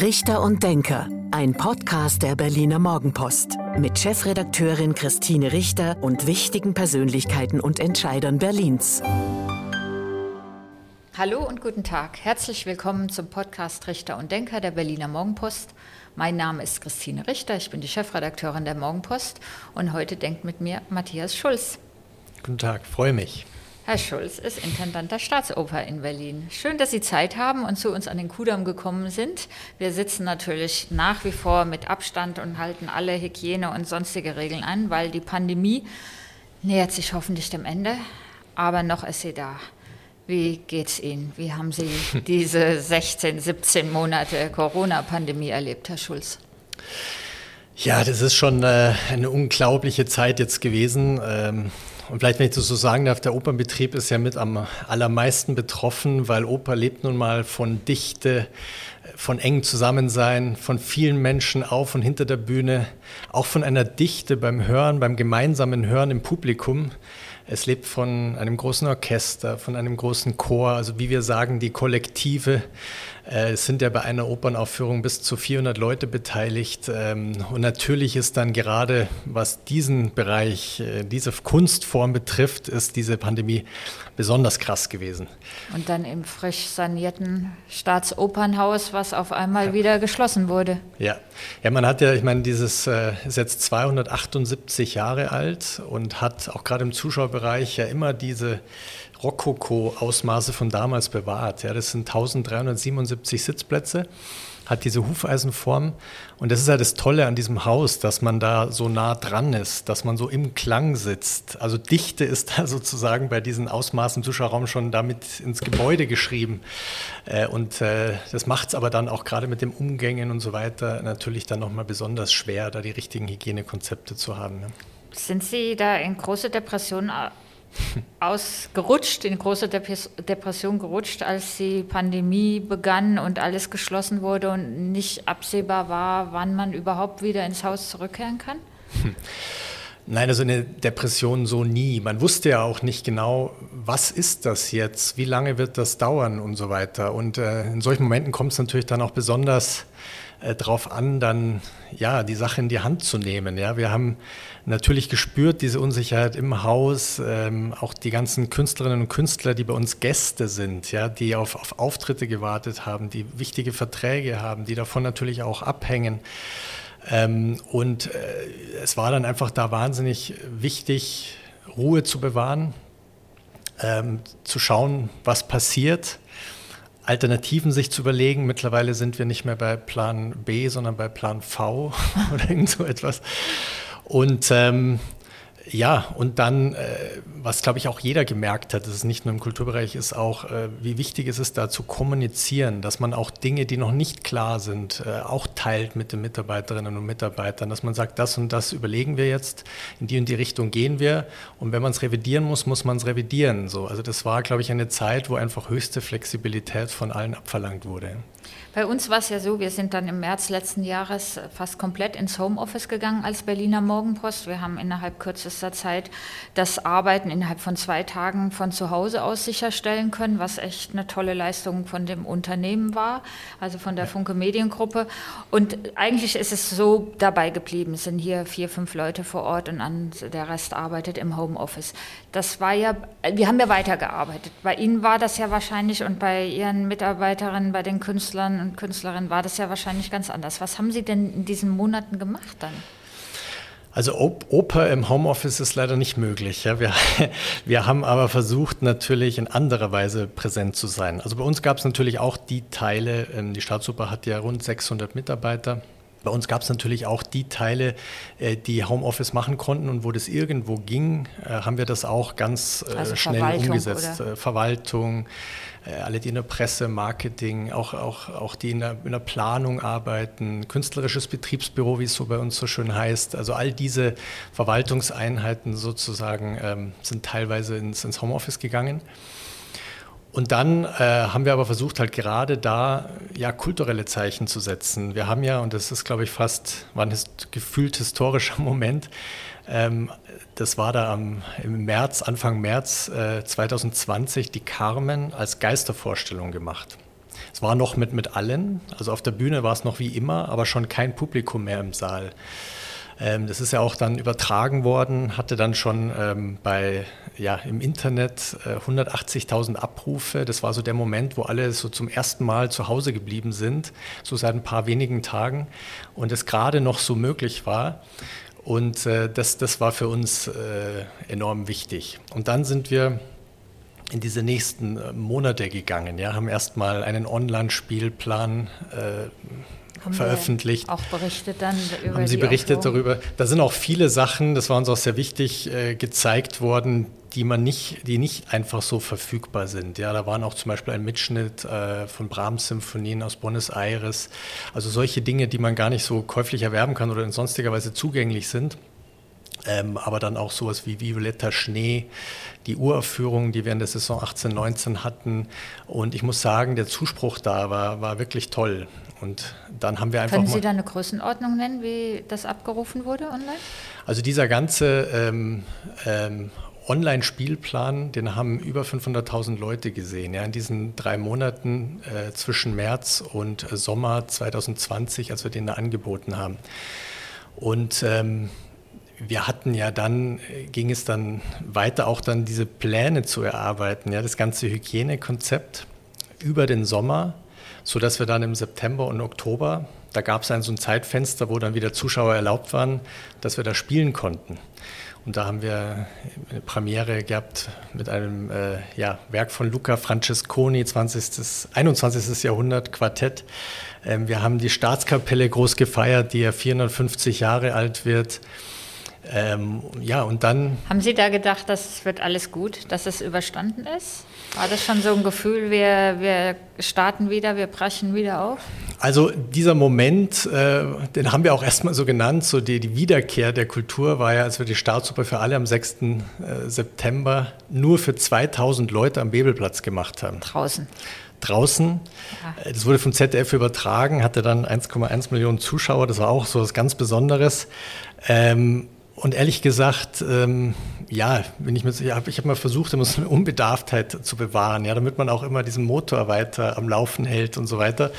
Richter und Denker, ein Podcast der Berliner Morgenpost mit Chefredakteurin Christine Richter und wichtigen Persönlichkeiten und Entscheidern Berlins. Hallo und guten Tag. Herzlich willkommen zum Podcast Richter und Denker der Berliner Morgenpost. Mein Name ist Christine Richter, ich bin die Chefredakteurin der Morgenpost und heute denkt mit mir Matthias Schulz. Guten Tag, freue mich. Herr Schulz ist Intendant der Staatsoper in Berlin. Schön, dass Sie Zeit haben und zu uns an den Kudamm gekommen sind. Wir sitzen natürlich nach wie vor mit Abstand und halten alle Hygiene- und sonstige Regeln an, weil die Pandemie nähert sich hoffentlich dem Ende, aber noch ist sie da. Wie geht's Ihnen? Wie haben Sie diese 16, 17 Monate Corona-Pandemie erlebt, Herr Schulz? Ja, das ist schon äh, eine unglaubliche Zeit jetzt gewesen. Ähm, und vielleicht, wenn ich das so sagen darf, der Opernbetrieb ist ja mit am allermeisten betroffen, weil Oper lebt nun mal von Dichte, von engem Zusammensein, von vielen Menschen auf und hinter der Bühne, auch von einer Dichte beim Hören, beim gemeinsamen Hören im Publikum. Es lebt von einem großen Orchester, von einem großen Chor, also wie wir sagen, die Kollektive. Äh, es sind ja bei einer Opernaufführung bis zu 400 Leute beteiligt. Ähm, und natürlich ist dann gerade, was diesen Bereich, äh, diese Kunstform betrifft, ist diese Pandemie besonders krass gewesen. Und dann im frisch sanierten Staatsopernhaus, was auf einmal ja. wieder geschlossen wurde. Ja. ja, man hat ja, ich meine, dieses äh, ist jetzt 278 Jahre alt und hat auch gerade im Zuschauerbereich ja immer diese Rokoko-Ausmaße von damals bewahrt. Ja, das sind 1377 Sitzplätze, hat diese Hufeisenform. Und das ist ja das Tolle an diesem Haus, dass man da so nah dran ist, dass man so im Klang sitzt. Also Dichte ist da sozusagen bei diesen Ausmaßen im Zuschauerraum schon damit ins Gebäude geschrieben. Äh, und äh, das macht es aber dann auch gerade mit dem Umgängen und so weiter natürlich dann nochmal besonders schwer, da die richtigen Hygienekonzepte zu haben. Sind Sie da in große Depressionen ausgerutscht, in große Depression gerutscht, als die Pandemie begann und alles geschlossen wurde und nicht absehbar war, wann man überhaupt wieder ins Haus zurückkehren kann? Nein, also eine Depression so nie. Man wusste ja auch nicht genau, was ist das jetzt, wie lange wird das dauern und so weiter. Und äh, in solchen Momenten kommt es natürlich dann auch besonders äh, darauf an, dann ja die Sache in die Hand zu nehmen. Ja, wir haben natürlich gespürt diese Unsicherheit im Haus, ähm, auch die ganzen Künstlerinnen und Künstler, die bei uns Gäste sind, ja, die auf, auf Auftritte gewartet haben, die wichtige Verträge haben, die davon natürlich auch abhängen. Ähm, und äh, es war dann einfach da wahnsinnig wichtig, Ruhe zu bewahren, ähm, zu schauen, was passiert Alternativen sich zu überlegen. Mittlerweile sind wir nicht mehr bei Plan B, sondern bei Plan V oder irgend so etwas. Und ähm, ja, und dann, äh, was glaube ich auch jeder gemerkt hat, das ist nicht nur im Kulturbereich, ist auch, äh, wie wichtig es ist, da zu kommunizieren, dass man auch Dinge, die noch nicht klar sind, äh, auch teilt mit den Mitarbeiterinnen und Mitarbeitern, dass man sagt, das und das überlegen wir jetzt, in die und die Richtung gehen wir und wenn man es revidieren muss, muss man es revidieren. So. Also das war, glaube ich, eine Zeit, wo einfach höchste Flexibilität von allen abverlangt wurde. Bei uns war es ja so, wir sind dann im März letzten Jahres fast komplett ins Homeoffice gegangen als Berliner Morgenpost. Wir haben innerhalb kürzester Zeit das Arbeiten innerhalb von zwei Tagen von zu Hause aus sicherstellen können, was echt eine tolle Leistung von dem Unternehmen war, also von der Funke Mediengruppe. Und eigentlich ist es so dabei geblieben. Es sind hier vier, fünf Leute vor Ort und der Rest arbeitet im Homeoffice. Das war ja, wir haben ja weitergearbeitet. Bei Ihnen war das ja wahrscheinlich und bei Ihren Mitarbeiterinnen, bei den Künstlern und Künstlerinnen war das ja wahrscheinlich ganz anders. Was haben Sie denn in diesen Monaten gemacht dann? Also Oper im Homeoffice ist leider nicht möglich. Ja. Wir, wir haben aber versucht, natürlich in anderer Weise präsent zu sein. Also bei uns gab es natürlich auch die Teile, ähm, die Staatsoper hat ja rund 600 Mitarbeiter. Bei uns gab es natürlich auch die Teile, äh, die Homeoffice machen konnten und wo das irgendwo ging, äh, haben wir das auch ganz äh, also schnell Verwaltung, umgesetzt. Oder? Verwaltung, alle, die in der Presse, Marketing, auch, auch, auch die in der, in der Planung arbeiten, künstlerisches Betriebsbüro, wie es so bei uns so schön heißt. Also all diese Verwaltungseinheiten sozusagen ähm, sind teilweise ins, ins Homeoffice gegangen. Und dann äh, haben wir aber versucht, halt gerade da ja kulturelle Zeichen zu setzen. Wir haben ja, und das ist, glaube ich, fast, war ein gefühlt historischer Moment, ähm, das war da am, im März, Anfang März äh, 2020, die Carmen als Geistervorstellung gemacht. Es war noch mit, mit allen, also auf der Bühne war es noch wie immer, aber schon kein Publikum mehr im Saal. Ähm, das ist ja auch dann übertragen worden, hatte dann schon ähm, bei, ja, im Internet äh, 180.000 Abrufe. Das war so der Moment, wo alle so zum ersten Mal zu Hause geblieben sind, so seit ein paar wenigen Tagen und es gerade noch so möglich war. Und äh, das, das war für uns äh, enorm wichtig. Und dann sind wir in diese nächsten äh, Monate gegangen. Ja, haben erstmal einen Online-Spielplan äh, haben veröffentlicht. auch berichtet dann über Haben Sie berichtet Aufführung? darüber? Da sind auch viele Sachen, das war uns auch sehr wichtig, äh, gezeigt worden, die man nicht, die nicht einfach so verfügbar sind. Ja, da waren auch zum Beispiel ein Mitschnitt äh, von Brahms-Symphonien aus Buenos Aires. Also solche Dinge, die man gar nicht so käuflich erwerben kann oder in sonstiger Weise zugänglich sind. Ähm, aber dann auch sowas wie Violetta Schnee, die Uraufführung, die wir in der Saison 18, 19 hatten. Und ich muss sagen, der Zuspruch da war, war wirklich toll. Und dann haben wir einfach. Können Sie da eine Größenordnung nennen, wie das abgerufen wurde online? Also dieser ganze ähm, ähm, Online-Spielplan, den haben über 500.000 Leute gesehen. Ja, in diesen drei Monaten äh, zwischen März und äh, Sommer 2020, als wir den da angeboten haben. Und ähm, wir hatten ja dann, ging es dann weiter, auch dann diese Pläne zu erarbeiten, ja, das ganze Hygienekonzept über den Sommer, sodass wir dann im September und Oktober, da gab es ein so ein Zeitfenster, wo dann wieder Zuschauer erlaubt waren, dass wir da spielen konnten. Und da haben wir eine Premiere gehabt mit einem äh, ja, Werk von Luca Francesconi, 20. 21. Jahrhundert Quartett. Ähm, wir haben die Staatskapelle groß gefeiert, die ja 450 Jahre alt wird. Ähm, ja, und dann. Haben Sie da gedacht, das wird alles gut, dass es überstanden ist? War das schon so ein Gefühl, wir, wir starten wieder, wir brechen wieder auf? Also dieser Moment, äh, den haben wir auch erstmal so genannt, so die, die, Wiederkehr der Kultur war ja, als wir die Startsuppe für alle am 6. Äh, September nur für 2000 Leute am Bebelplatz gemacht haben. Draußen draußen. Ja. Das wurde vom ZDF übertragen, hatte dann 1,1 Millionen Zuschauer. Das war auch so was ganz Besonderes. Ähm, und ehrlich gesagt, ähm, ja, wenn ich, mit, ich habe mal versucht, immer so eine Unbedarftheit zu bewahren, ja, damit man auch immer diesen Motor weiter am Laufen hält und so weiter.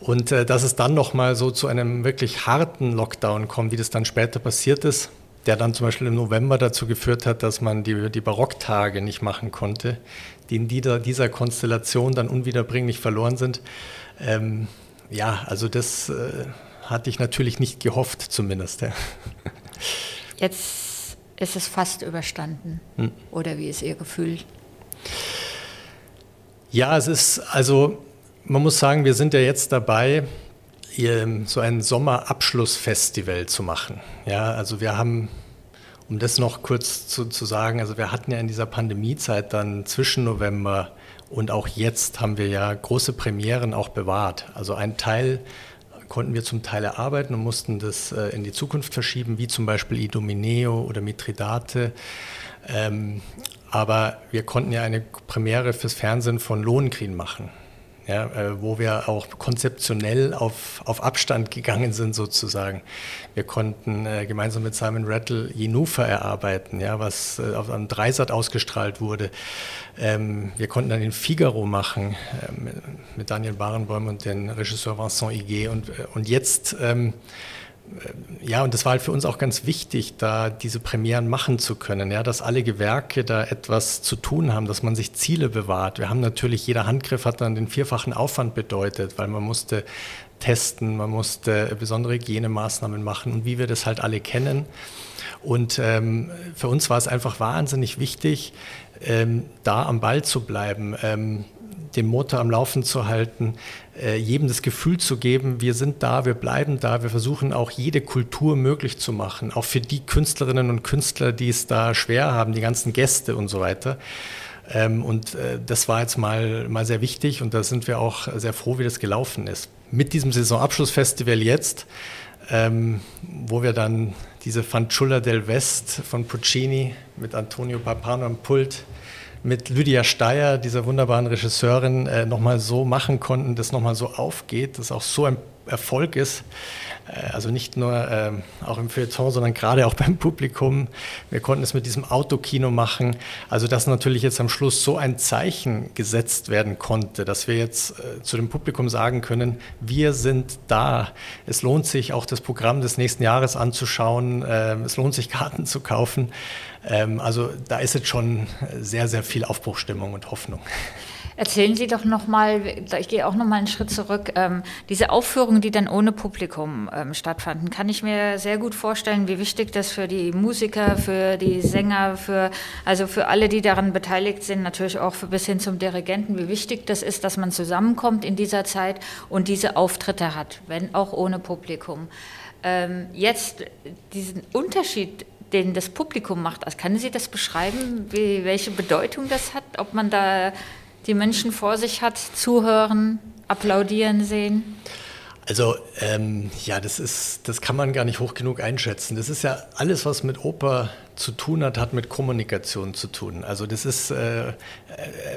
Und äh, dass es dann nochmal so zu einem wirklich harten Lockdown kommt, wie das dann später passiert ist, der dann zum Beispiel im November dazu geführt hat, dass man die, die Barocktage nicht machen konnte, die in dieser, dieser Konstellation dann unwiederbringlich verloren sind. Ähm, ja, also das äh, hatte ich natürlich nicht gehofft zumindest. Ja. Jetzt ist es fast überstanden. Hm. Oder wie ist Ihr Gefühl? Ja, es ist, also man muss sagen, wir sind ja jetzt dabei, so ein Sommerabschlussfestival zu machen. Ja, also wir haben, um das noch kurz zu, zu sagen, also wir hatten ja in dieser Pandemiezeit dann zwischen November und auch jetzt haben wir ja große Premieren auch bewahrt. Also ein Teil konnten wir zum Teil erarbeiten und mussten das äh, in die Zukunft verschieben, wie zum Beispiel Idomeneo oder Mithridate. Ähm, aber wir konnten ja eine Premiere fürs Fernsehen von Lohengrin machen ja, äh, wo wir auch konzeptionell auf, auf Abstand gegangen sind sozusagen. Wir konnten äh, gemeinsam mit Simon Rattle Jenufa erarbeiten, ja, was äh, auf einem Dreisat ausgestrahlt wurde. Ähm, wir konnten dann den Figaro machen äh, mit Daniel Barenboim und dem Regisseur Vincent Higuet und, äh, und jetzt ähm, ja, und das war halt für uns auch ganz wichtig, da diese Premieren machen zu können, ja, dass alle Gewerke da etwas zu tun haben, dass man sich Ziele bewahrt. Wir haben natürlich, jeder Handgriff hat dann den vierfachen Aufwand bedeutet, weil man musste testen, man musste besondere Hygienemaßnahmen machen und wie wir das halt alle kennen. Und ähm, für uns war es einfach wahnsinnig wichtig, ähm, da am Ball zu bleiben. Ähm, den Motor am Laufen zu halten, äh, jedem das Gefühl zu geben, wir sind da, wir bleiben da, wir versuchen auch jede Kultur möglich zu machen, auch für die Künstlerinnen und Künstler, die es da schwer haben, die ganzen Gäste und so weiter. Ähm, und äh, das war jetzt mal, mal sehr wichtig und da sind wir auch sehr froh, wie das gelaufen ist. Mit diesem Saisonabschlussfestival jetzt, ähm, wo wir dann diese Fanciulla del West von Puccini mit Antonio Papano am Pult mit Lydia Steyer, dieser wunderbaren Regisseurin, äh, nochmal so machen konnten, dass nochmal so aufgeht, dass auch so ein Erfolg ist. Äh, also nicht nur ähm, auch im Feuilleton, sondern gerade auch beim Publikum. Wir konnten es mit diesem Autokino machen. Also dass natürlich jetzt am Schluss so ein Zeichen gesetzt werden konnte, dass wir jetzt äh, zu dem Publikum sagen können, wir sind da. Es lohnt sich auch das Programm des nächsten Jahres anzuschauen. Äh, es lohnt sich Karten zu kaufen. Ähm, also da ist jetzt schon sehr, sehr viel Aufbruchstimmung und Hoffnung. Erzählen Sie doch nochmal, ich gehe auch nochmal einen Schritt zurück, ähm, diese Aufführungen, die dann ohne Publikum ähm, stattfanden, kann ich mir sehr gut vorstellen, wie wichtig das für die Musiker, für die Sänger, für, also für alle, die daran beteiligt sind, natürlich auch für, bis hin zum Dirigenten, wie wichtig das ist, dass man zusammenkommt in dieser Zeit und diese Auftritte hat, wenn auch ohne Publikum. Ähm, jetzt diesen Unterschied den das Publikum macht. Also können Sie das beschreiben, wie, welche Bedeutung das hat, ob man da die Menschen vor sich hat, zuhören, applaudieren sehen? Also ähm, ja, das ist, das kann man gar nicht hoch genug einschätzen. Das ist ja alles, was mit Oper zu tun hat, hat mit Kommunikation zu tun. Also das ist, äh, äh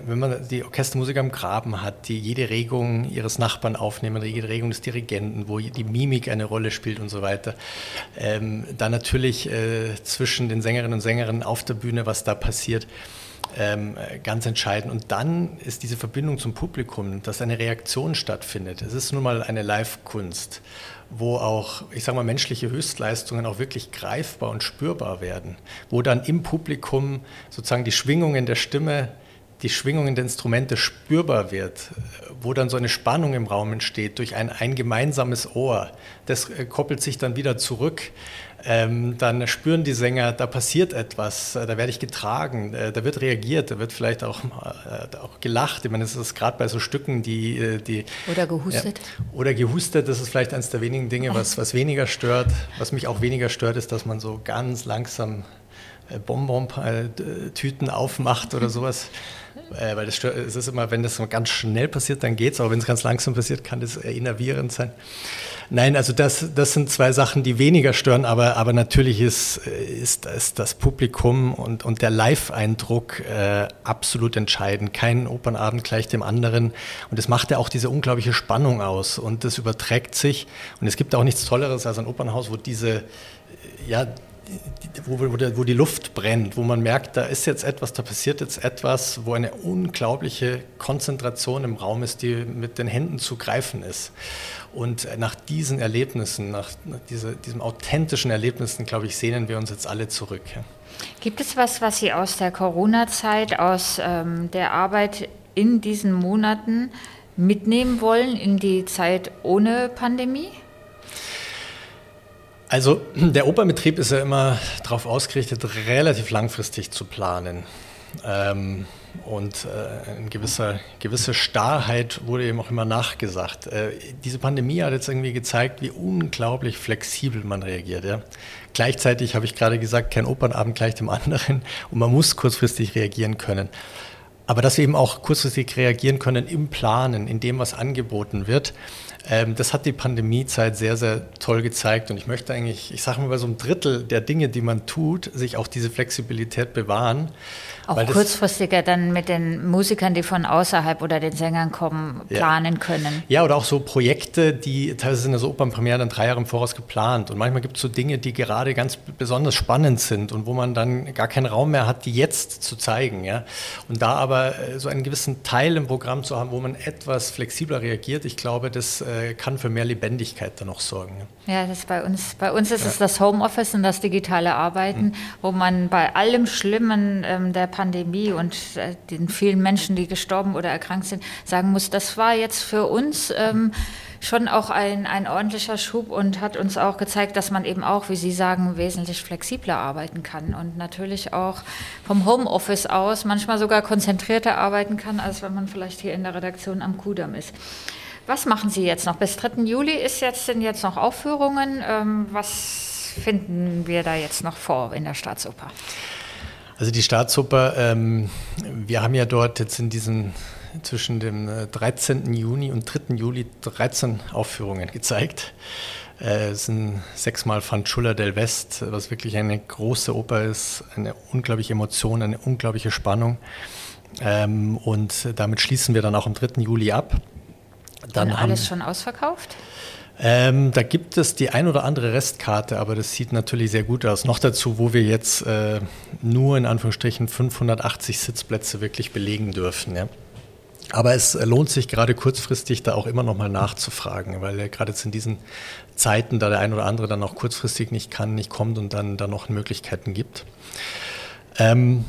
wenn man die Orchestermusiker am Graben hat, die jede Regung ihres Nachbarn aufnehmen, jede Regung des Dirigenten, wo die Mimik eine Rolle spielt und so weiter. Ähm, dann natürlich äh, zwischen den Sängerinnen und Sängern auf der Bühne, was da passiert ähm, ganz entscheidend. Und dann ist diese Verbindung zum Publikum, dass eine Reaktion stattfindet. Es ist nun mal eine Live-Kunst, wo auch, ich sage mal, menschliche Höchstleistungen auch wirklich greifbar und spürbar werden, wo dann im Publikum sozusagen die Schwingungen der Stimme die Schwingungen der Instrumente spürbar wird, wo dann so eine Spannung im Raum entsteht durch ein, ein gemeinsames Ohr. Das äh, koppelt sich dann wieder zurück ähm, dann spüren die Sänger, da passiert etwas, äh, da werde ich getragen, äh, da wird reagiert, da wird vielleicht auch, äh, auch gelacht. Ich meine, das ist gerade bei so Stücken, die. Äh, die oder gehustet. Ja, oder gehustet, das ist vielleicht eines der wenigen Dinge, was, was weniger stört. Was mich auch weniger stört, ist, dass man so ganz langsam Bonbon-Tüten aufmacht oder sowas. Äh, weil das stört, es ist immer, wenn das ganz schnell passiert, dann geht es, aber wenn es ganz langsam passiert, kann das innervierend sein. Nein, also das, das sind zwei Sachen, die weniger stören, aber, aber natürlich ist, ist, ist das Publikum und, und der Live-Eindruck äh, absolut entscheidend. Kein Opernabend gleich dem anderen. Und das macht ja auch diese unglaubliche Spannung aus und das überträgt sich. Und es gibt auch nichts Tolleres als ein Opernhaus, wo diese, ja, wo, wo, wo, die Luft brennt, wo man merkt, da ist jetzt etwas, da passiert jetzt etwas, wo eine unglaubliche Konzentration im Raum ist, die mit den Händen zu greifen ist. Und nach diesen Erlebnissen, nach, nach diese, diesem authentischen Erlebnissen, glaube ich, sehnen wir uns jetzt alle zurück. Gibt es was, was Sie aus der Corona-Zeit, aus ähm, der Arbeit in diesen Monaten mitnehmen wollen in die Zeit ohne Pandemie? Also der Opernbetrieb ist ja immer darauf ausgerichtet, relativ langfristig zu planen. Ähm, und äh, eine gewisse, gewisse Starrheit wurde eben auch immer nachgesagt. Äh, diese Pandemie hat jetzt irgendwie gezeigt, wie unglaublich flexibel man reagiert. Ja? Gleichzeitig habe ich gerade gesagt, kein Opernabend gleich dem anderen und man muss kurzfristig reagieren können. Aber dass wir eben auch kurzfristig reagieren können im Planen, in dem, was angeboten wird, ähm, das hat die Pandemiezeit sehr, sehr toll gezeigt. Und ich möchte eigentlich, ich sage mal, bei so einem Drittel der Dinge, die man tut, sich auch diese Flexibilität bewahren. Auch kurzfristiger dann mit den Musikern, die von außerhalb oder den Sängern kommen, planen ja. können. Ja, oder auch so Projekte, die teilweise sind also Opernpremiere dann drei Jahre im Voraus geplant. Und manchmal gibt es so Dinge, die gerade ganz besonders spannend sind und wo man dann gar keinen Raum mehr hat, die jetzt zu zeigen. Ja? Und da aber äh, so einen gewissen Teil im Programm zu haben, wo man etwas flexibler reagiert, ich glaube, das äh, kann für mehr Lebendigkeit dann auch sorgen. Ja, das bei uns. Bei uns ist ja. es das Homeoffice und das digitale Arbeiten, mhm. wo man bei allem Schlimmen ähm, der Pandemie und äh, den vielen Menschen, die gestorben oder erkrankt sind, sagen muss, das war jetzt für uns ähm, schon auch ein, ein ordentlicher Schub und hat uns auch gezeigt, dass man eben auch, wie Sie sagen, wesentlich flexibler arbeiten kann und natürlich auch vom Homeoffice aus manchmal sogar konzentrierter arbeiten kann, als wenn man vielleicht hier in der Redaktion am Kudamm ist. Was machen Sie jetzt noch? Bis 3. Juli ist jetzt, sind jetzt noch Aufführungen. Ähm, was finden wir da jetzt noch vor in der Staatsoper? Also die Staatsoper, ähm, wir haben ja dort jetzt in diesen zwischen dem 13. Äh, Juni und 3. Juli 13 Aufführungen gezeigt. Äh, es sind sechsmal Fanciulla del West, was wirklich eine große Oper ist, eine unglaubliche Emotion, eine unglaubliche Spannung. Ähm, und damit schließen wir dann auch am 3. Juli ab. Dann und alles haben, schon ausverkauft? Ähm, da gibt es die ein oder andere Restkarte, aber das sieht natürlich sehr gut aus. Noch dazu, wo wir jetzt äh, nur in Anführungsstrichen 580 Sitzplätze wirklich belegen dürfen. Ja. Aber es lohnt sich gerade kurzfristig da auch immer noch mal nachzufragen, weil gerade jetzt in diesen Zeiten, da der ein oder andere dann auch kurzfristig nicht kann, nicht kommt und dann da noch Möglichkeiten gibt. Ähm,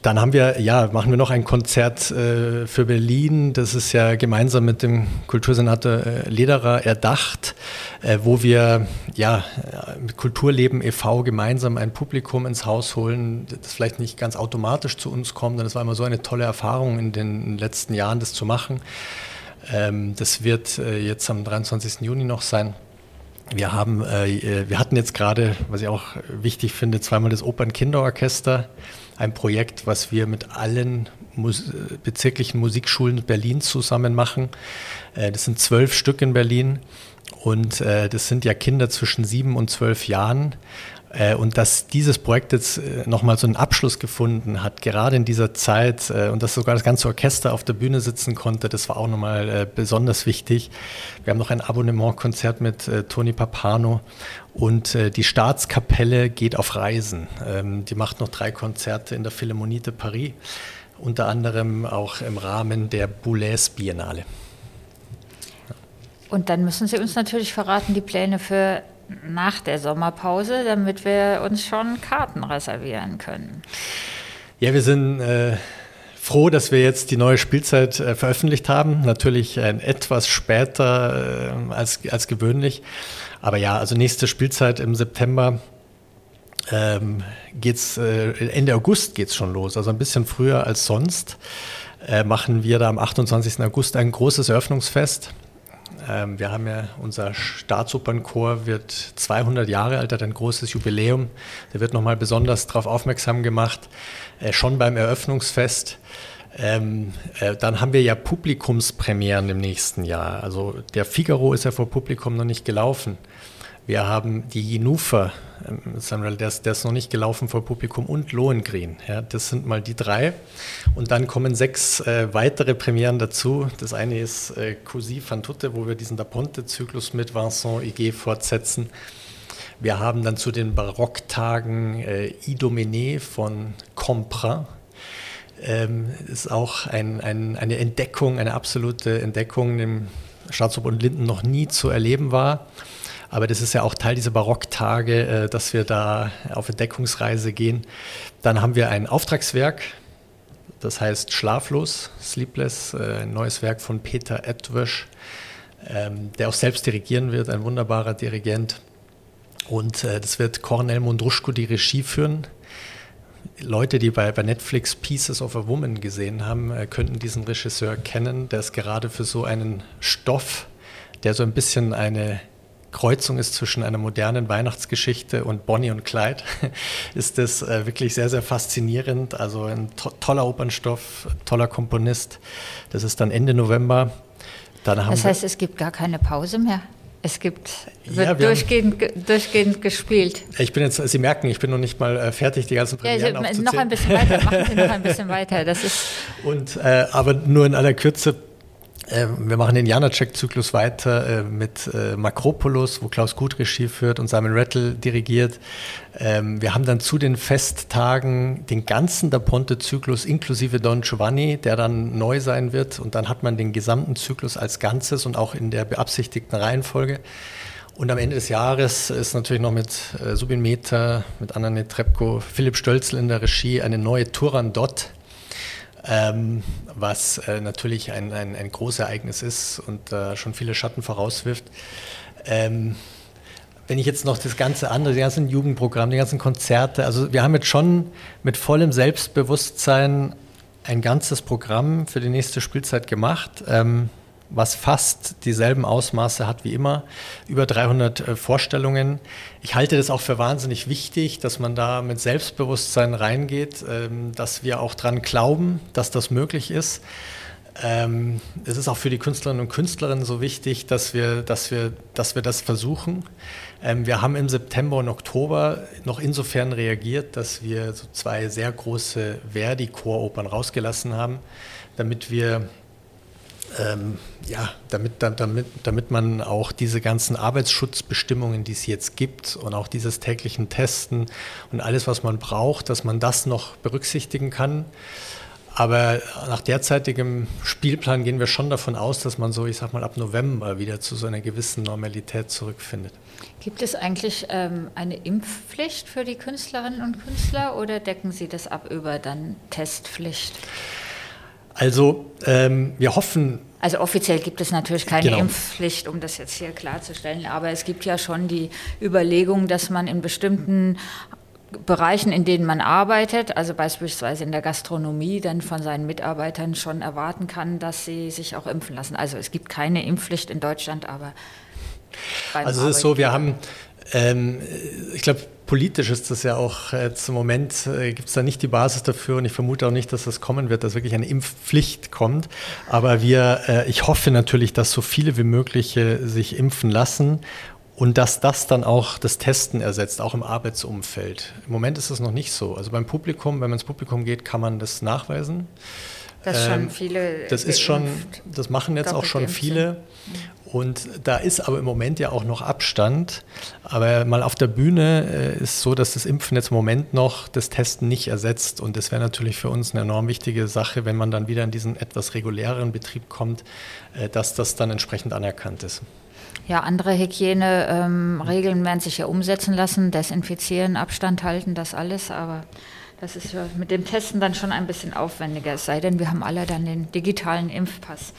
dann haben wir, ja, machen wir noch ein Konzert äh, für Berlin. Das ist ja gemeinsam mit dem Kultursenator äh, Lederer erdacht, wo wir ja mit Kulturleben e.V. gemeinsam ein Publikum ins Haus holen, das vielleicht nicht ganz automatisch zu uns kommt. Und das war immer so eine tolle Erfahrung in den letzten Jahren, das zu machen. Ähm, das wird äh, jetzt am 23. Juni noch sein. Wir, haben, äh, wir hatten jetzt gerade, was ich auch wichtig finde, zweimal das Opernkinderorchester ein Projekt, was wir mit allen Mus bezirklichen Musikschulen Berlins zusammen machen. Äh, das sind zwölf Stück in Berlin und äh, das sind ja Kinder zwischen sieben und zwölf Jahren. Äh, und dass dieses Projekt jetzt äh, nochmal so einen Abschluss gefunden hat, gerade in dieser Zeit, äh, und dass sogar das ganze Orchester auf der Bühne sitzen konnte, das war auch nochmal besonders wichtig. Wir haben noch ein Abonnementkonzert mit Toni Papano und die Staatskapelle geht auf Reisen. Ähm, die macht noch drei Konzerte in der Philharmonie de Paris, unter anderem auch im Rahmen der Boulez Biennale. Und dann müssen Sie uns natürlich verraten, die Pläne für nach der Sommerpause, damit wir uns schon Karten reservieren können. Ja, wir sind äh, froh, dass wir jetzt die neue Spielzeit äh, veröffentlicht haben. Natürlich äh, etwas später äh, als, als gewöhnlich. Aber ja, also nächste Spielzeit im September ähm, geht's äh, Ende August geht es schon los, also ein bisschen früher als sonst. Äh, machen wir da am 28. August ein großes Eröffnungsfest ähm, wir haben ja, unser Staatsopernchor wird 200 Jahre alt, hat ein großes Jubiläum. Da wird nochmal besonders darauf aufmerksam gemacht, äh, schon beim Eröffnungsfest. Ähm, äh, dann haben wir ja Publikumspremieren im nächsten Jahr. Also der Figaro ist ja vor Publikum noch nicht gelaufen. Wir haben die Jinufer, ähm, Samuel, der ist, der ist noch nicht gelaufen vor Publikum und Lohengrin. Ja, das sind mal die drei. Und dann kommen sechs äh, weitere Premieren dazu. Das eine ist äh, Cousy van Tutte, wo wir diesen Da Ponte-Zyklus mit Vincent Iguet fortsetzen. Wir haben dann zu den Barocktagen äh, Idomene von Compra. Ähm, ist auch ein, ein, eine Entdeckung, eine absolute Entdeckung, dem Staatsoper und Linden noch nie zu erleben war. Aber das ist ja auch Teil dieser Barocktage, äh, dass wir da auf Entdeckungsreise gehen. Dann haben wir ein Auftragswerk, das heißt Schlaflos, Sleepless, äh, ein neues Werk von Peter Edwisch, ähm, der auch selbst dirigieren wird, ein wunderbarer Dirigent. Und äh, das wird Cornel Mondruschko die Regie führen. Leute, die bei, bei, Netflix Pieces of a Woman gesehen haben, könnten diesen Regisseur kennen. Der ist gerade für so einen Stoff, der so ein bisschen eine Kreuzung ist zwischen einer modernen Weihnachtsgeschichte und Bonnie und Clyde, ist das äh, wirklich sehr, sehr faszinierend. Also ein to toller Opernstoff, toller Komponist. Das ist dann Ende November. Dann das heißt, es gibt gar keine Pause mehr? Es gibt, wird ja, durchgehend, haben, durchgehend gespielt. Ich bin jetzt, Sie merken, ich bin noch nicht mal äh, fertig, die ganzen Premieren ja, Noch ein bisschen weiter, machen Sie noch ein bisschen weiter. Das ist Und, äh, aber nur in aller Kürze, wir machen den Janacek-Zyklus weiter äh, mit äh, Makropolis, wo Klaus Gut Regie führt und Simon Rattle dirigiert. Ähm, wir haben dann zu den Festtagen den ganzen Da Ponte-Zyklus inklusive Don Giovanni, der dann neu sein wird. Und dann hat man den gesamten Zyklus als Ganzes und auch in der beabsichtigten Reihenfolge. Und am Ende des Jahres ist natürlich noch mit äh, Subin Mehta, mit Anna Netrebko, Philipp Stölzel in der Regie eine neue Turandot ähm, was äh, natürlich ein, ein, ein großes Ereignis ist und äh, schon viele Schatten vorauswirft. Ähm, wenn ich jetzt noch das ganze andere, die ganzen Jugendprogramme, die ganzen Konzerte, also wir haben jetzt schon mit vollem Selbstbewusstsein ein ganzes Programm für die nächste Spielzeit gemacht. Ähm, was fast dieselben Ausmaße hat wie immer, über 300 äh, Vorstellungen. Ich halte das auch für wahnsinnig wichtig, dass man da mit Selbstbewusstsein reingeht, ähm, dass wir auch dran glauben, dass das möglich ist. Ähm, es ist auch für die Künstlerinnen und Künstler so wichtig, dass wir, dass wir, dass wir das versuchen. Ähm, wir haben im September und Oktober noch insofern reagiert, dass wir so zwei sehr große Verdi-Choropern rausgelassen haben, damit wir ähm, ja, damit, damit, damit man auch diese ganzen Arbeitsschutzbestimmungen, die es jetzt gibt und auch dieses täglichen Testen und alles, was man braucht, dass man das noch berücksichtigen kann. Aber nach derzeitigem Spielplan gehen wir schon davon aus, dass man so, ich sag mal, ab November wieder zu so einer gewissen Normalität zurückfindet. Gibt es eigentlich ähm, eine Impfpflicht für die Künstlerinnen und Künstler oder decken Sie das ab über dann Testpflicht? Also ähm, wir hoffen. Also offiziell gibt es natürlich keine genau. Impfpflicht, um das jetzt hier klarzustellen, aber es gibt ja schon die Überlegung, dass man in bestimmten Bereichen, in denen man arbeitet, also beispielsweise in der Gastronomie, dann von seinen Mitarbeitern schon erwarten kann, dass sie sich auch impfen lassen. Also es gibt keine Impfpflicht in Deutschland, aber. Also es ist so, wir haben, ähm, ich glaube, politisch ist das ja auch jetzt im Moment, äh, gibt es da nicht die Basis dafür und ich vermute auch nicht, dass das kommen wird, dass wirklich eine Impfpflicht kommt. Aber wir, äh, ich hoffe natürlich, dass so viele wie möglich äh, sich impfen lassen und dass das dann auch das Testen ersetzt, auch im Arbeitsumfeld. Im Moment ist es noch nicht so. Also beim Publikum, wenn man ins Publikum geht, kann man das nachweisen. Das schon ähm, viele. Das ist schon, das machen jetzt auch schon viele. Und da ist aber im Moment ja auch noch Abstand. Aber mal auf der Bühne äh, ist so, dass das Impfen jetzt im Moment noch das Testen nicht ersetzt. Und das wäre natürlich für uns eine enorm wichtige Sache, wenn man dann wieder in diesen etwas reguläreren Betrieb kommt, äh, dass das dann entsprechend anerkannt ist. Ja, andere Hygieneregeln ähm, werden sich ja umsetzen lassen, desinfizieren, Abstand halten, das alles. Aber das ist mit dem Testen dann schon ein bisschen aufwendiger, es sei denn, wir haben alle dann den digitalen Impfpass.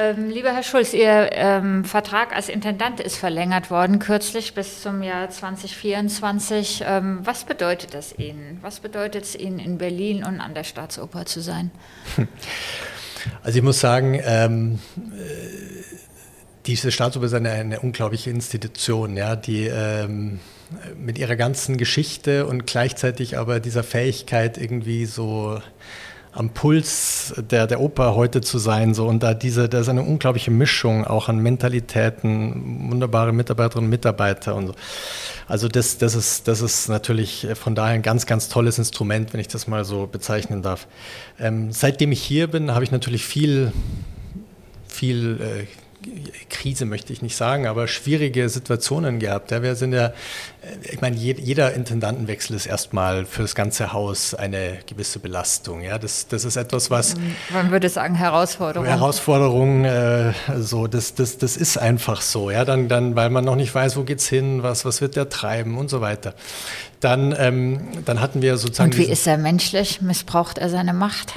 Ähm, lieber Herr Schulz, Ihr ähm, Vertrag als Intendant ist verlängert worden kürzlich bis zum Jahr 2024. Ähm, was bedeutet das Ihnen? Was bedeutet es Ihnen, in Berlin und an der Staatsoper zu sein? Also ich muss sagen, ähm, äh, diese Staatsoper ist eine, eine, unglaubliche Institution, ja, die ähm, mit ihrer ganzen Geschichte und gleichzeitig aber dieser Fähigkeit irgendwie so am Puls der, der Oper heute zu sein. So. Und da diese, da ist eine unglaubliche Mischung auch an Mentalitäten, wunderbare Mitarbeiterinnen und Mitarbeiter und so. Also das, das, ist, das ist natürlich von daher ein ganz, ganz tolles Instrument, wenn ich das mal so bezeichnen darf. Ähm, seitdem ich hier bin, habe ich natürlich viel, viel äh, Krise möchte ich nicht sagen, aber schwierige Situationen gehabt. Ja, wir sind ja, ich meine, jeder Intendantenwechsel ist erstmal für das ganze Haus eine gewisse Belastung. Ja, das, das ist etwas, was. Man würde sagen Herausforderung. Herausforderung, äh, so, das, das, das ist einfach so. Ja, dann, dann, weil man noch nicht weiß, wo geht's hin, was, was wird der treiben und so weiter. Dann, ähm, dann hatten wir sozusagen. Und wie ist er menschlich? Missbraucht er seine Macht?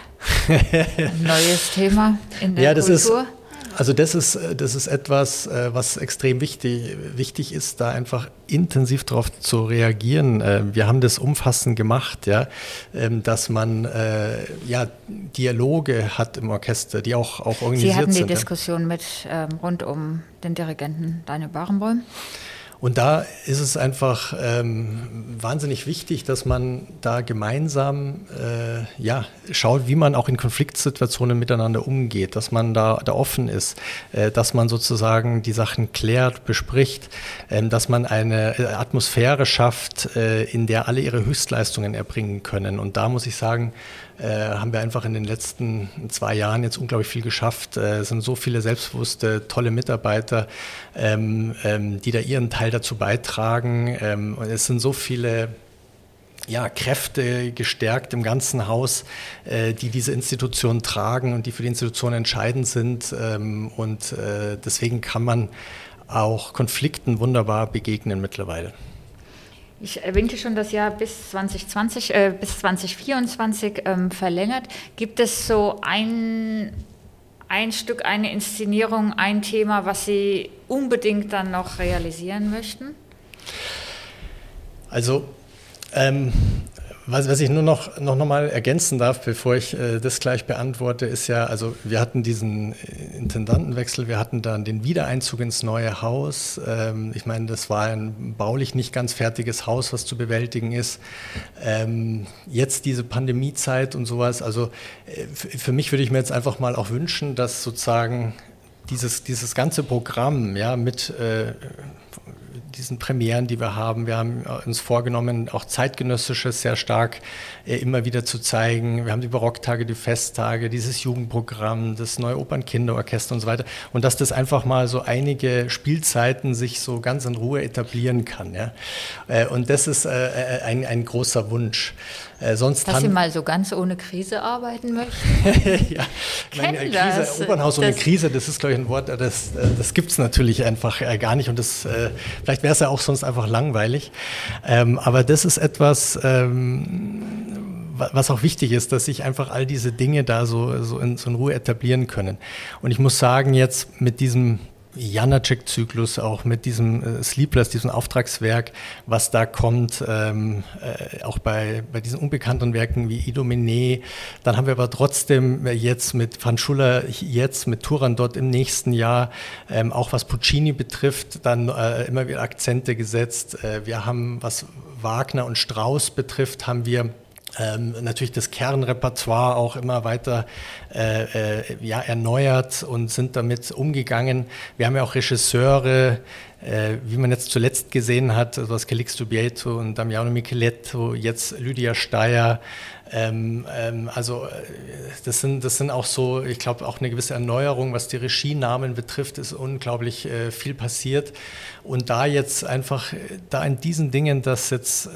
Neues Thema in der ja, das Kultur. Ist, also das ist, äh, das ist etwas, äh, was extrem wichtig, wichtig ist, da einfach intensiv darauf zu reagieren. Äh, wir haben das umfassend gemacht, ja, ähm, dass man ja, Dialoge hat im Orchester, die auch, auch organisiert sind. Sie hatten die sind, Diskussion mit ähm, rund um den Dirigenten Daniel Barenboim? Und da ist es einfach ähm, wahnsinnig wichtig, dass man da gemeinsam äh, ja, schaut, wie man auch in Konfliktsituationen miteinander umgeht, dass man da, da offen ist, äh, dass man sozusagen die Sachen klärt, bespricht, äh, dass man eine äh, Atmosphäre schafft, äh, in der alle ihre Höchstleistungen erbringen können. Und da muss ich sagen, haben wir einfach in den letzten zwei Jahren jetzt unglaublich viel geschafft. Äh, es sind so viele selbstbewusste, tolle Mitarbeiter, ähm, ähm, die da ihren Teil dazu beitragen. Ähm, und es sind so viele ja, Kräfte gestärkt im ganzen Haus, äh, die diese Institution tragen und die für die Institution entscheidend sind. Ähm, und äh, deswegen kann man auch Konflikten wunderbar begegnen mittlerweile. Ich erwähnte schon das Jahr bis 2020, äh, bis 2024 ähm, verlängert. Gibt es so ein, ein Stück, eine Inszenierung, ein Thema, was Sie unbedingt dann noch realisieren möchten? Also ähm, was, was ich nur noch, noch, noch mal ergänzen darf, bevor ich äh, das gleich beantworte, ist ja, also wir hatten diesen äh, Intendantenwechsel, wir hatten dann den Wiedereinzug ins neue Haus. Ähm, ich meine, das war ein baulich nicht ganz fertiges Haus, was zu bewältigen ist. Ähm, jetzt diese Pandemiezeit und sowas. Also äh, für mich würde ich mir jetzt einfach mal auch wünschen, dass sozusagen dieses, dieses ganze Programm ja, mit äh, diesen Premieren, die wir haben. Wir haben uns vorgenommen, auch zeitgenössisches sehr stark äh, immer wieder zu zeigen. Wir haben die Barocktage, die Festtage, dieses Jugendprogramm, das neue Opernkinderorchester und so weiter. Und dass das einfach mal so einige Spielzeiten sich so ganz in Ruhe etablieren kann. Ja? Äh, und das ist äh, ein, ein großer Wunsch. Äh, sonst Dass Sie mal so ganz ohne Krise arbeiten möchten? ja, meine, Krise, das. Opernhaus ohne Krise, das ist, glaube ich, ein Wort, das, das gibt es natürlich einfach gar nicht und das, vielleicht wäre es ja auch sonst einfach langweilig. Ähm, aber das ist etwas, ähm, was auch wichtig ist, dass sich einfach all diese Dinge da so, so, in, so in Ruhe etablieren können. Und ich muss sagen, jetzt mit diesem Janacek-Zyklus, auch mit diesem äh, Sleepless, diesem Auftragswerk, was da kommt, ähm, äh, auch bei, bei diesen unbekannten Werken wie Idomene. Dann haben wir aber trotzdem jetzt mit Franz Schuller, jetzt mit Turandot im nächsten Jahr, ähm, auch was Puccini betrifft, dann äh, immer wieder Akzente gesetzt. Äh, wir haben, was Wagner und Strauss betrifft, haben wir ähm, natürlich das Kernrepertoire auch immer weiter äh, äh, ja, erneuert und sind damit umgegangen. Wir haben ja auch Regisseure, äh, wie man jetzt zuletzt gesehen hat, also was Calixto Bieto und Damiano Micheletto, jetzt Lydia Steyer, ähm, ähm, also äh, das sind, das sind auch so, ich glaube, auch eine gewisse Erneuerung, was die Regienamen betrifft, ist unglaublich äh, viel passiert. Und da jetzt einfach, äh, da in diesen Dingen, dass jetzt äh,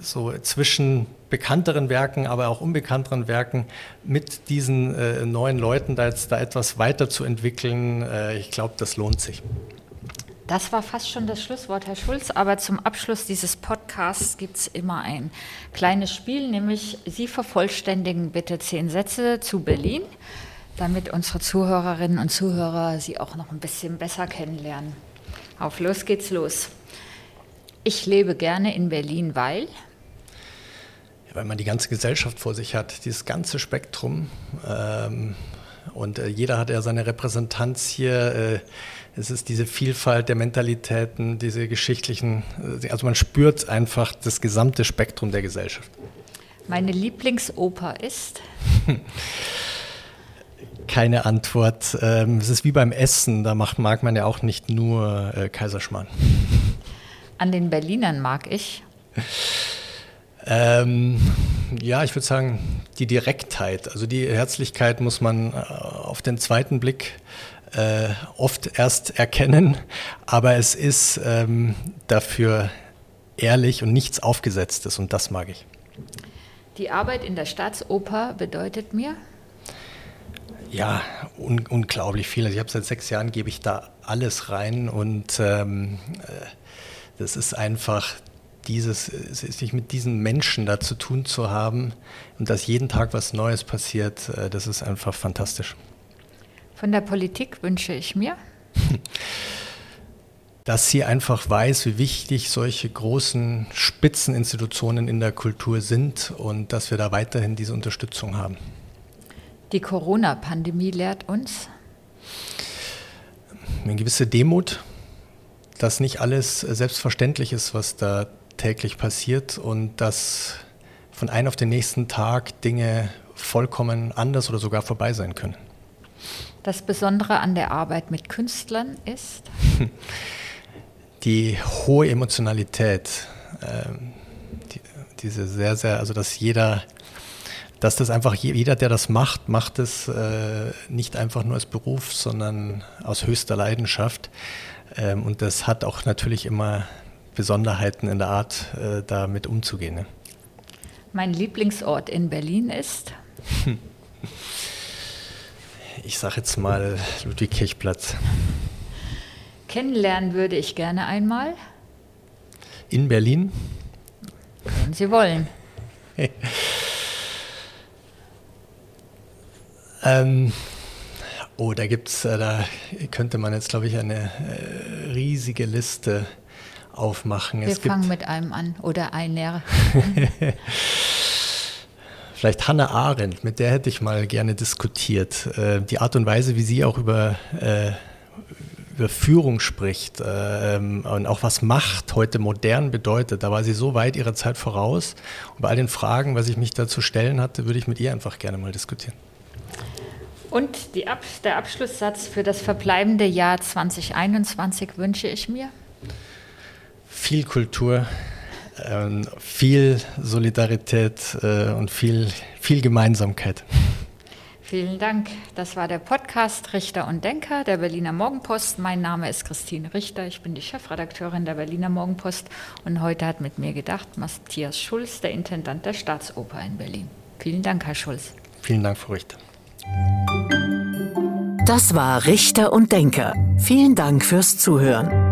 so zwischen bekannteren Werken, aber auch unbekannteren Werken mit diesen äh, neuen Leuten da jetzt da etwas weiterzuentwickeln, äh, ich glaube, das lohnt sich. Das war fast schon das Schlusswort, Herr Schulz. Aber zum Abschluss dieses Podcasts gibt es immer ein kleines Spiel, nämlich Sie vervollständigen bitte zehn Sätze zu Berlin, damit unsere Zuhörerinnen und Zuhörer Sie auch noch ein bisschen besser kennenlernen. Auf los geht's los. Ich lebe gerne in Berlin, weil weil man die ganze Gesellschaft vor sich hat, dieses ganze Spektrum. Ähm, und äh, jeder hat ja seine Repräsentanz hier. Äh, es ist diese Vielfalt der Mentalitäten, diese geschichtlichen, äh, also man spürt einfach das gesamte Spektrum der Gesellschaft. Meine Lieblingsoper ist? Keine Antwort. Ähm, es ist wie beim Essen, da macht, mag man ja auch nicht nur äh, Kaiserschmarrn. An den Berlinern mag ich? Ähm, ja, ich würde sagen, die Direktheit, also die Herzlichkeit muss man äh, auf den zweiten Blick äh, oft erst erkennen, aber es ist ähm, dafür ehrlich und nichts Aufgesetztes und das mag ich. Die Arbeit in der Staatsoper bedeutet mir? Ja, un unglaublich viel. Also ich habe seit sechs Jahren gebe ich da alles rein und ähm, äh, das ist einfach dieses, sich mit diesen Menschen da zu tun zu haben und dass jeden Tag was Neues passiert, äh, das ist einfach fantastisch. Von der Politik wünsche ich mir, dass sie einfach weiß, wie wichtig solche großen Spitzeninstitutionen in der Kultur sind und dass wir da weiterhin diese Unterstützung haben. Die Corona-Pandemie lehrt uns eine gewisse Demut, dass nicht alles selbstverständlich ist, was da täglich passiert und dass von einem auf den nächsten Tag Dinge vollkommen anders oder sogar vorbei sein können. Das Besondere an der Arbeit mit Künstlern ist? Die hohe Emotionalität. Ähm, die, diese sehr, sehr, also dass jeder, dass das einfach jeder, der das macht, macht es äh, nicht einfach nur als Beruf, sondern aus höchster Leidenschaft. Ähm, und das hat auch natürlich immer Besonderheiten in der Art, äh, damit umzugehen. Ne? Mein Lieblingsort in Berlin ist? ich sage jetzt mal Ludwig-Kirchplatz. Kennenlernen würde ich gerne einmal. In Berlin? Wenn Sie wollen. ähm, oh, da gibt's, äh, da könnte man jetzt, glaube ich, eine äh, riesige Liste aufmachen. Wir es fangen mit einem an oder einer. Vielleicht Hannah Arendt, mit der hätte ich mal gerne diskutiert. Äh, die Art und Weise, wie sie auch über, äh, über Führung spricht ähm, und auch was Macht heute modern bedeutet, da war sie so weit ihrer Zeit voraus. Und bei all den Fragen, was ich mich dazu stellen hatte, würde ich mit ihr einfach gerne mal diskutieren. Und Ab der Abschlusssatz für das verbleibende Jahr 2021 wünsche ich mir? Viel Kultur, ähm, viel Solidarität äh, und viel, viel Gemeinsamkeit. Vielen Dank. Das war der Podcast Richter und Denker der Berliner Morgenpost. Mein Name ist Christine Richter. Ich bin die Chefredakteurin der Berliner Morgenpost. Und heute hat mit mir gedacht Matthias Schulz, der Intendant der Staatsoper in Berlin. Vielen Dank, Herr Schulz. Vielen Dank, Frau Richter. Das war Richter und Denker. Vielen Dank fürs Zuhören.